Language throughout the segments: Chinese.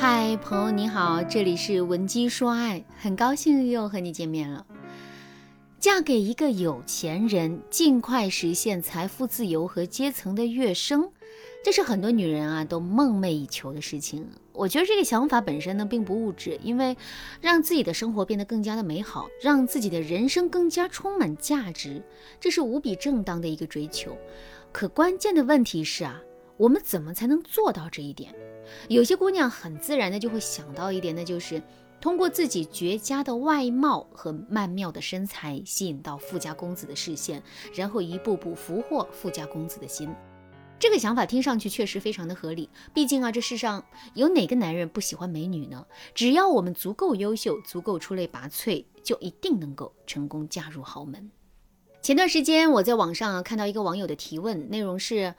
嗨，朋友你好，这里是文姬说爱，很高兴又和你见面了。嫁给一个有钱人，尽快实现财富自由和阶层的跃升，这是很多女人啊都梦寐以求的事情。我觉得这个想法本身呢并不物质，因为让自己的生活变得更加的美好，让自己的人生更加充满价值，这是无比正当的一个追求。可关键的问题是啊，我们怎么才能做到这一点？有些姑娘很自然的就会想到一点，那就是通过自己绝佳的外貌和曼妙的身材吸引到富家公子的视线，然后一步步俘获富家公子的心。这个想法听上去确实非常的合理，毕竟啊，这世上有哪个男人不喜欢美女呢？只要我们足够优秀，足够出类拔萃，就一定能够成功嫁入豪门。前段时间我在网上看到一个网友的提问，内容是：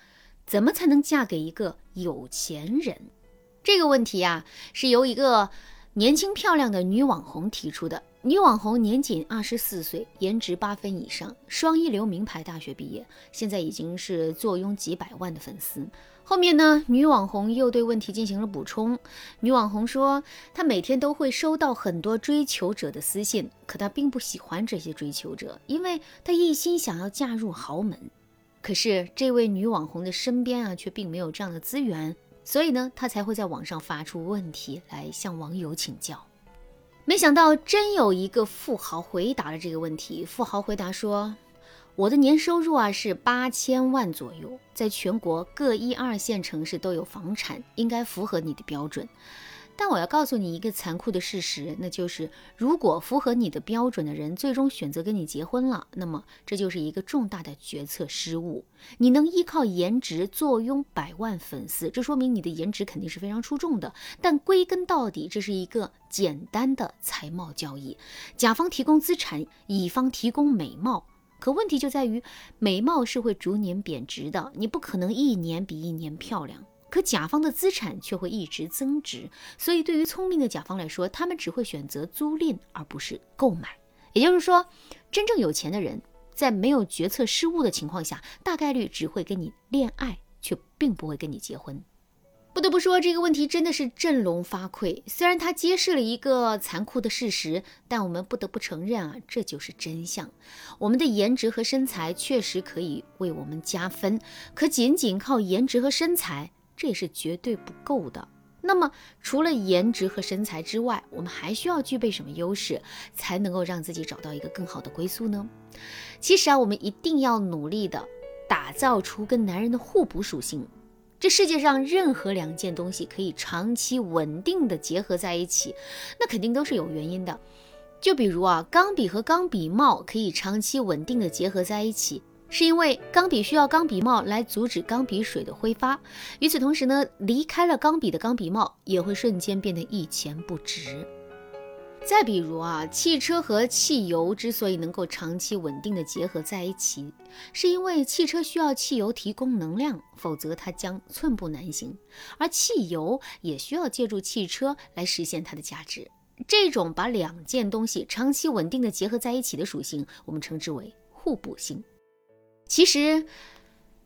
怎么才能嫁给一个有钱人？这个问题呀，是由一个年轻漂亮的女网红提出的。女网红年仅二十四岁，颜值八分以上，双一流名牌大学毕业，现在已经是坐拥几百万的粉丝。后面呢，女网红又对问题进行了补充。女网红说，她每天都会收到很多追求者的私信，可她并不喜欢这些追求者，因为她一心想要嫁入豪门。可是这位女网红的身边啊，却并没有这样的资源。所以呢，他才会在网上发出问题来向网友请教。没想到，真有一个富豪回答了这个问题。富豪回答说：“我的年收入啊是八千万左右，在全国各一二线城市都有房产，应该符合你的标准。”但我要告诉你一个残酷的事实，那就是如果符合你的标准的人最终选择跟你结婚了，那么这就是一个重大的决策失误。你能依靠颜值坐拥百万粉丝，这说明你的颜值肯定是非常出众的。但归根到底，这是一个简单的财贸交易，甲方提供资产，乙方提供美貌。可问题就在于，美貌是会逐年贬值的，你不可能一年比一年漂亮。可甲方的资产却会一直增值，所以对于聪明的甲方来说，他们只会选择租赁而不是购买。也就是说，真正有钱的人在没有决策失误的情况下，大概率只会跟你恋爱，却并不会跟你结婚。不得不说，这个问题真的是振聋发聩。虽然它揭示了一个残酷的事实，但我们不得不承认啊，这就是真相。我们的颜值和身材确实可以为我们加分，可仅仅靠颜值和身材。这也是绝对不够的。那么，除了颜值和身材之外，我们还需要具备什么优势，才能够让自己找到一个更好的归宿呢？其实啊，我们一定要努力的打造出跟男人的互补属性。这世界上任何两件东西可以长期稳定的结合在一起，那肯定都是有原因的。就比如啊，钢笔和钢笔帽可以长期稳定的结合在一起。是因为钢笔需要钢笔帽来阻止钢笔水的挥发，与此同时呢，离开了钢笔的钢笔帽也会瞬间变得一钱不值。再比如啊，汽车和汽油之所以能够长期稳定的结合在一起，是因为汽车需要汽油提供能量，否则它将寸步难行，而汽油也需要借助汽车来实现它的价值。这种把两件东西长期稳定的结合在一起的属性，我们称之为互补性。其实，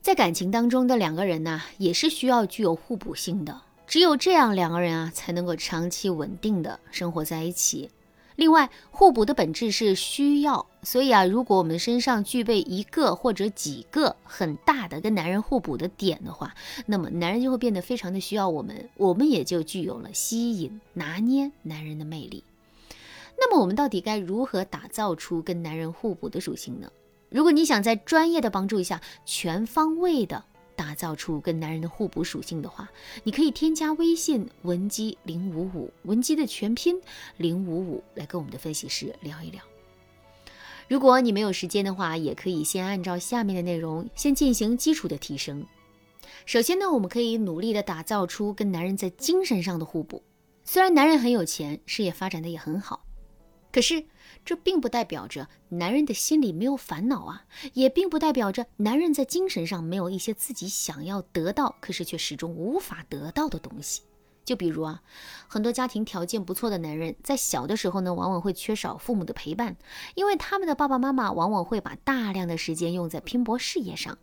在感情当中的两个人呢，也是需要具有互补性的。只有这样，两个人啊才能够长期稳定的生活在一起。另外，互补的本质是需要，所以啊，如果我们身上具备一个或者几个很大的跟男人互补的点的话，那么男人就会变得非常的需要我们，我们也就具有了吸引、拿捏男人的魅力。那么，我们到底该如何打造出跟男人互补的属性呢？如果你想在专业的帮助下，全方位的打造出跟男人的互补属性的话，你可以添加微信文姬零五五，文姬的全拼零五五，来跟我们的分析师聊一聊。如果你没有时间的话，也可以先按照下面的内容先进行基础的提升。首先呢，我们可以努力的打造出跟男人在精神上的互补。虽然男人很有钱，事业发展的也很好。可是，这并不代表着男人的心里没有烦恼啊，也并不代表着男人在精神上没有一些自己想要得到，可是却始终无法得到的东西。就比如啊，很多家庭条件不错的男人，在小的时候呢，往往会缺少父母的陪伴，因为他们的爸爸妈妈往往会把大量的时间用在拼搏事业上。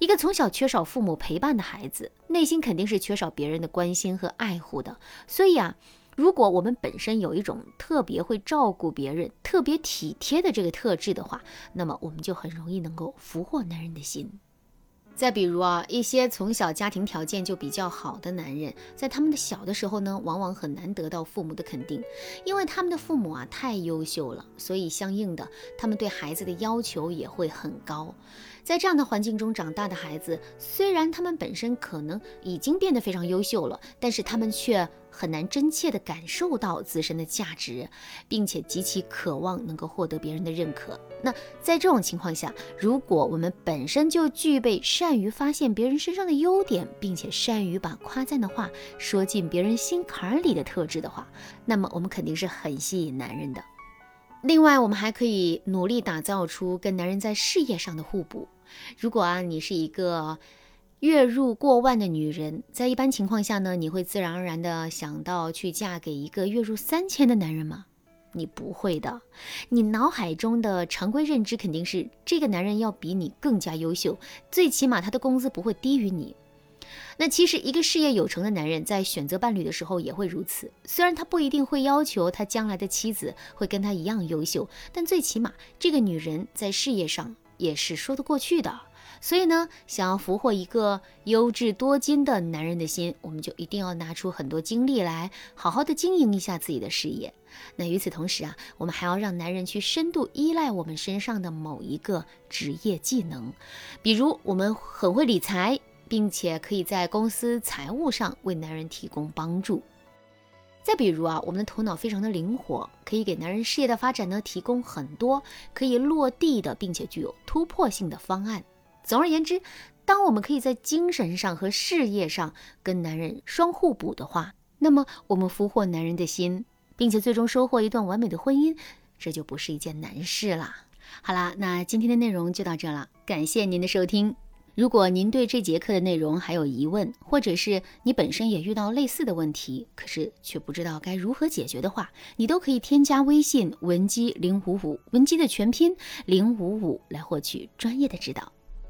一个从小缺少父母陪伴的孩子，内心肯定是缺少别人的关心和爱护的。所以啊，如果我们本身有一种特别会照顾别人、特别体贴的这个特质的话，那么我们就很容易能够俘获男人的心。再比如啊，一些从小家庭条件就比较好的男人，在他们的小的时候呢，往往很难得到父母的肯定，因为他们的父母啊太优秀了，所以相应的，他们对孩子的要求也会很高。在这样的环境中长大的孩子，虽然他们本身可能已经变得非常优秀了，但是他们却很难真切地感受到自身的价值，并且极其渴望能够获得别人的认可。那在这种情况下，如果我们本身就具备善于发现别人身上的优点，并且善于把夸赞的话说进别人心坎儿里的特质的话，那么我们肯定是很吸引男人的。另外，我们还可以努力打造出跟男人在事业上的互补。如果啊，你是一个月入过万的女人，在一般情况下呢，你会自然而然的想到去嫁给一个月入三千的男人吗？你不会的，你脑海中的常规认知肯定是这个男人要比你更加优秀，最起码他的工资不会低于你。那其实，一个事业有成的男人在选择伴侣的时候也会如此。虽然他不一定会要求他将来的妻子会跟他一样优秀，但最起码这个女人在事业上也是说得过去的。所以呢，想要俘获一个优质多金的男人的心，我们就一定要拿出很多精力来，好好的经营一下自己的事业。那与此同时啊，我们还要让男人去深度依赖我们身上的某一个职业技能，比如我们很会理财。并且可以在公司财务上为男人提供帮助。再比如啊，我们的头脑非常的灵活，可以给男人事业的发展呢提供很多可以落地的，并且具有突破性的方案。总而言之，当我们可以在精神上和事业上跟男人双互补的话，那么我们俘获男人的心，并且最终收获一段完美的婚姻，这就不是一件难事啦。好啦，那今天的内容就到这了，感谢您的收听。如果您对这节课的内容还有疑问，或者是你本身也遇到类似的问题，可是却不知道该如何解决的话，你都可以添加微信文姬零五五，文姬的全拼零五五来获取专业的指导。